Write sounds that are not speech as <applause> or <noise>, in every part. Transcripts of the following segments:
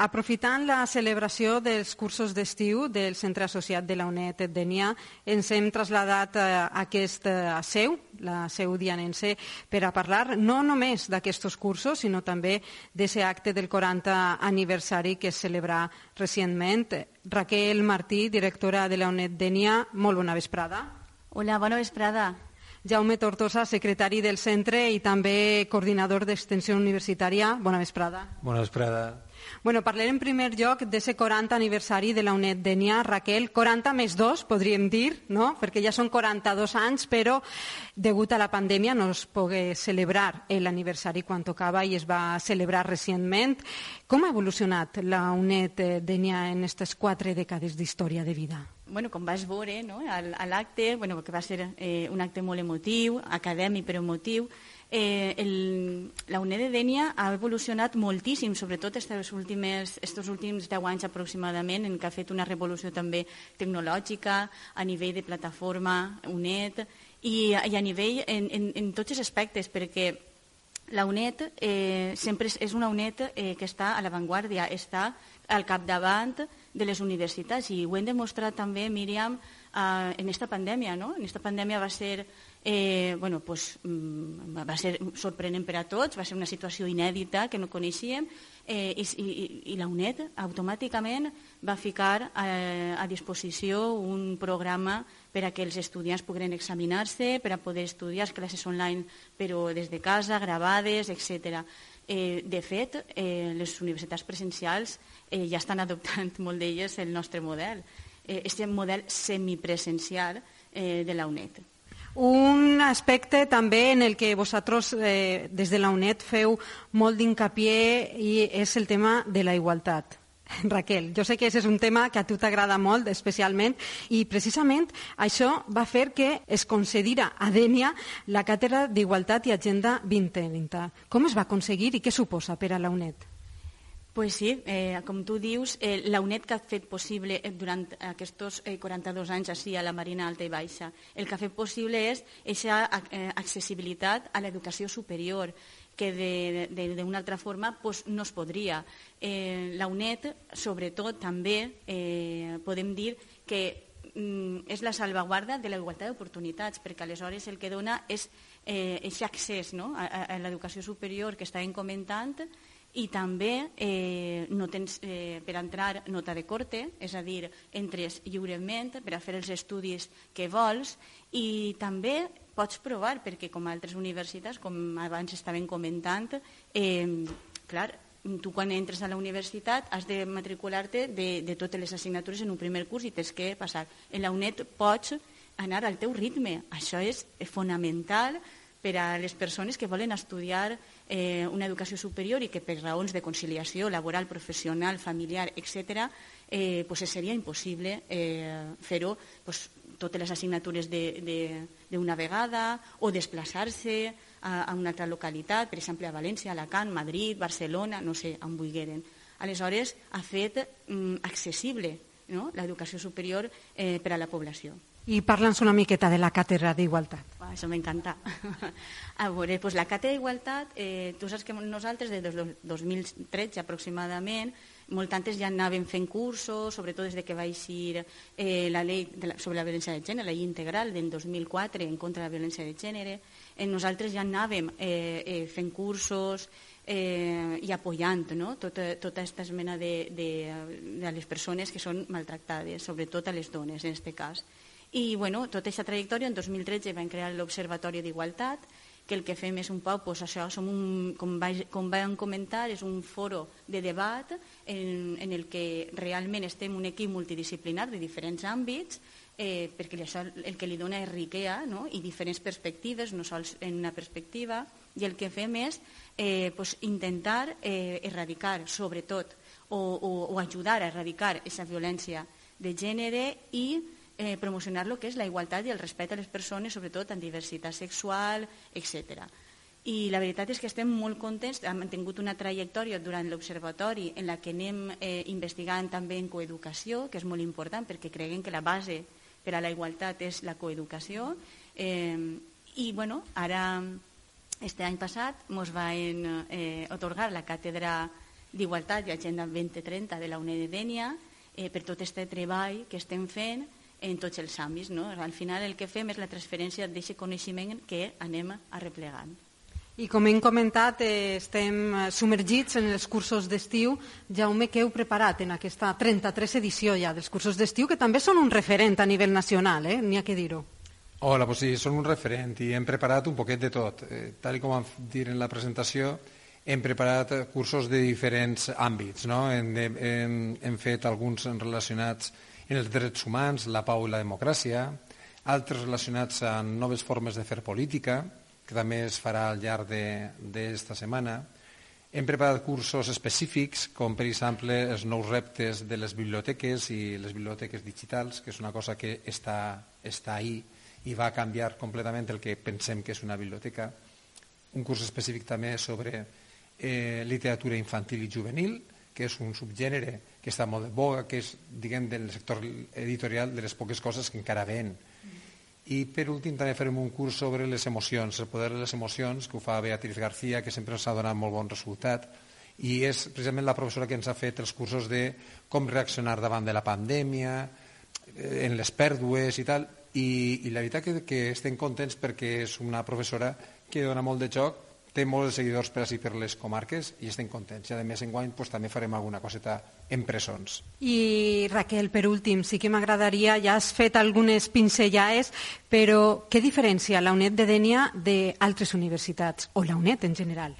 Aprofitant la celebració dels cursos d'estiu del Centre Associat de la UNED Denia, ens hem traslladat a aquest seu, la seu dianense, per a parlar no només d'aquests cursos, sinó també d'aquest acte del 40 aniversari que es celebra recentment. Raquel Martí, directora de la UNED Denia, molt bona vesprada. Hola, bona vesprada. Jaume Tortosa, secretari del centre i també coordinador d'extensió universitària. Bona vesprada. Bona vesprada. Bueno, parlarem en primer lloc d'aquest 40 aniversari de la UNED Denia. Raquel, 40 més 2, podríem dir, no? perquè ja són 42 anys, però degut a la pandèmia no es pogué celebrar l'aniversari quan tocava i es va celebrar recentment. Com ha evolucionat la UNED Denia en aquestes quatre dècades d'història de vida? bueno, com vas veure no? a l'acte, bueno, que va ser eh, un acte molt emotiu, acadèmic però emotiu, eh, el, la UNED de Dènia ha evolucionat moltíssim, sobretot estos últims, estos últims 10 anys aproximadament, en què ha fet una revolució també tecnològica a nivell de plataforma UNED i, i a nivell en, en, en tots els aspectes, perquè la UNED eh, sempre és una UNED eh, que està a l'avantguàrdia, està al capdavant de les universitats i ho hem demostrat també, Míriam, eh, en aquesta pandèmia. No? En aquesta pandèmia va ser eh, bueno, pues, mm, va ser sorprenent per a tots, va ser una situació inèdita que no coneixíem eh, i, i, i la UNED automàticament va ficar a, eh, a disposició un programa per a que els estudiants poguessin examinar-se, per a poder estudiar classes online però des de casa, gravades, etc. Eh, de fet, eh, les universitats presencials eh, ja estan adoptant <laughs> molt d'elles el nostre model, eh, este model semipresencial eh, de la UNED. Un aspecte també en el que vosaltres eh, des de la UNED feu molt d'incapié i és el tema de la igualtat. <laughs> Raquel, jo sé que aquest és un tema que a tu t'agrada molt, especialment, i precisament això va fer que es concedira a Dènia la càtedra d'Igualtat i Agenda 2030. Com es va aconseguir i què suposa per a la UNED? Pues sí, eh, com tu dius, eh, la UNED que ha fet possible eh, durant aquests eh, 42 anys així a la Marina Alta i Baixa, el que ha fet possible és aquesta eh, accessibilitat a l'educació superior, que d'una altra forma pues, no es podria. Eh, la UNED, sobretot, també eh, podem dir que mm, és la salvaguarda de la igualtat d'oportunitats, perquè aleshores el que dona és eh, aquest accés no? a, a, a l'educació superior que estàvem comentant, i també eh, no tens eh, per entrar nota de corte, és a dir, entres lliurement per a fer els estudis que vols i també pots provar, perquè com altres universitats, com abans estaven comentant, eh, clar, tu quan entres a la universitat has de matricular-te de, de totes les assignatures en un primer curs i tens que passar. En la UNED pots anar al teu ritme. Això és fonamental per a les persones que volen estudiar eh, una educació superior i que per raons de conciliació laboral, professional, familiar, etc., eh, pues seria impossible eh, fer-ho pues, totes les assignatures d'una vegada o desplaçar-se a, a una altra localitat, per exemple a València, Alacant, Madrid, Barcelona, no sé, on vulgueren. Aleshores, ha fet mm, accessible no? l'educació superior eh, per a la població. I parla'ns una miqueta de la càtedra d'Igualtat. Això m'encanta. <laughs> A veure, doncs la càtedra d'Igualtat, eh, tu saps que nosaltres des del 2013 aproximadament, molt antes ja anàvem fent cursos, sobretot des de que va eixir eh, la llei de la, sobre la violència de gènere, la llei integral del 2004 en contra de la violència de gènere, eh, nosaltres ja anàvem eh, eh, fent cursos eh, i apoyant no? tota, tota aquesta mena de, de, de les persones que són maltractades, sobretot a les dones en aquest cas. I bueno, tota aquesta trajectòria, en 2013 vam crear l'Observatori d'Igualtat, que el que fem és un poc, doncs això, som un, com, va, com vam comentar, és un foro de debat en, en el que realment estem un equip multidisciplinar de diferents àmbits, eh, perquè això el que li dona és riquea no? i diferents perspectives, no sols en una perspectiva, i el que fem és eh, pues, intentar eh, erradicar, sobretot, o, o, o ajudar a erradicar aquesta violència de gènere i eh, promocionar lo que és la igualtat i el respecte a les persones, sobretot en diversitat sexual, etc. I la veritat és que estem molt contents, hem tingut una trajectòria durant l'observatori en la que anem eh, investigant també en coeducació, que és molt important perquè creguem que la base per a la igualtat és la coeducació. Eh, I bueno, ara, este any passat, ens va eh, otorgar la càtedra d'Igualtat i Agenda 2030 de la UNED de Dènia eh, per tot aquest treball que estem fent en tots els àmbits. No? Al final el que fem és la transferència d'aquest coneixement que anem arreplegant. I com hem comentat, eh, estem eh, submergits en els cursos d'estiu. Jaume, què heu preparat en aquesta 33 edició ja dels cursos d'estiu, que també són un referent a nivell nacional, eh? n'hi ha que dir-ho. Hola, pues sí, són un referent i hem preparat un poquet de tot. Eh, tal com vam dir en la presentació, hem preparat cursos de diferents àmbits. No? Hem, hem, hem fet alguns relacionats en els drets humans, la pau i la democràcia, altres relacionats amb noves formes de fer política, que també es farà al llarg d'esta setmana. Hem preparat cursos específics, com per exemple els nous reptes de les biblioteques i les biblioteques digitals, que és una cosa que està, està ahí i va canviar completament el que pensem que és una biblioteca. Un curs específic també sobre eh, literatura infantil i juvenil, que és un subgènere que està molt de boga, que és, diguem, del sector editorial de les poques coses que encara ven. I per últim també farem un curs sobre les emocions, el poder de les emocions, que ho fa Beatriz García, que sempre ens ha donat molt bon resultat, i és precisament la professora que ens ha fet els cursos de com reaccionar davant de la pandèmia, eh, en les pèrdues i tal, i, i la veritat que, que estem contents perquè és una professora que dona molt de joc té molts seguidors per així per les comarques i estem contents. I a més enguany pues, també farem alguna coseta en presons. I Raquel, per últim, sí que m'agradaria, ja has fet algunes pincellades, però què diferència la UNED de Dènia d'altres universitats, o la UNED en general?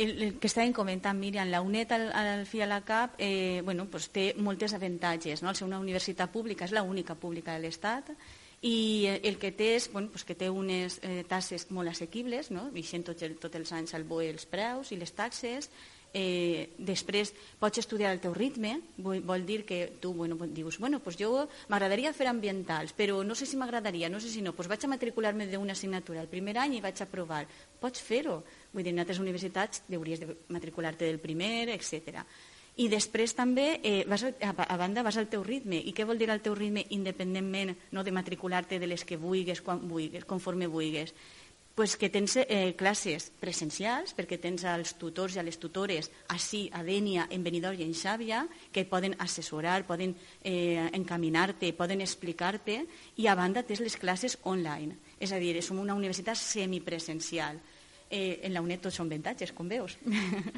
El, el que estàvem comentant, Míriam, la UNED al, al fi a la CAP eh, bueno, pues té moltes avantatges. No? Al ser una universitat pública, és l'única pública de l'Estat, i el que té és bueno, pues que té unes eh, tasses molt assequibles, no? vixent tots el, tot els anys al BOE els preus i les taxes, eh, després pots estudiar al teu ritme, vol, vol dir que tu bueno, dius, bueno, pues jo m'agradaria fer ambientals, però no sé si m'agradaria, no sé si no, pues vaig a matricular-me d'una assignatura el primer any i vaig a provar. Pots fer-ho. Vull dir, en altres universitats hauries de matricular-te del primer, etc. I després també, eh, vas, a, a banda, vas al teu ritme. I què vol dir el teu ritme independentment no, de matricular-te de les que vulguis, quan vulguis, conforme vulguis? pues que tens eh, classes presencials, perquè tens els tutors i les tutores així a Dènia, en Benidorm i en Xàbia, que poden assessorar, poden eh, encaminar-te, poden explicar-te, i a banda tens les classes online. És a dir, som una universitat semipresencial eh, en la UNED tots són avantatges, com veus.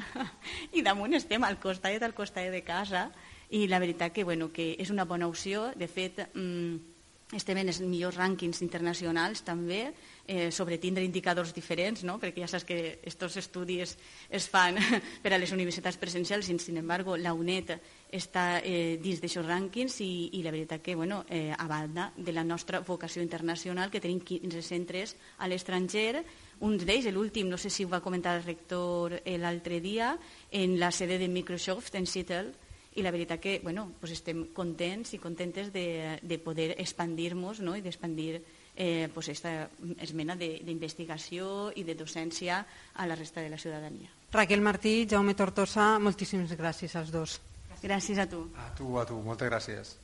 <laughs> I damunt estem al costat al costat de casa i la veritat que, bueno, que és una bona opció. De fet, mm, estem en els millors rànquings internacionals també, eh, sobre tindre indicadors diferents, no? perquè ja saps que aquests estudis es fan <laughs> per a les universitats presencials i, sin embargo, la UNED està eh, dins d'aixòs rànquings i, i la veritat que, bueno, eh, a banda de la nostra vocació internacional, que tenim 15 centres a l'estranger, un d'ells, l'últim, no sé si ho va comentar el rector eh, l'altre dia, en la sede de Microsoft en Seattle, i la veritat que bueno, pues estem contents i contentes de, de poder expandir-nos no? i d'expandir eh, pues esta esmena d'investigació i de docència a la resta de la ciutadania. Raquel Martí, Jaume Tortosa, moltíssimes gràcies als dos. Gràcies a tu. A tu, a tu, moltes gràcies.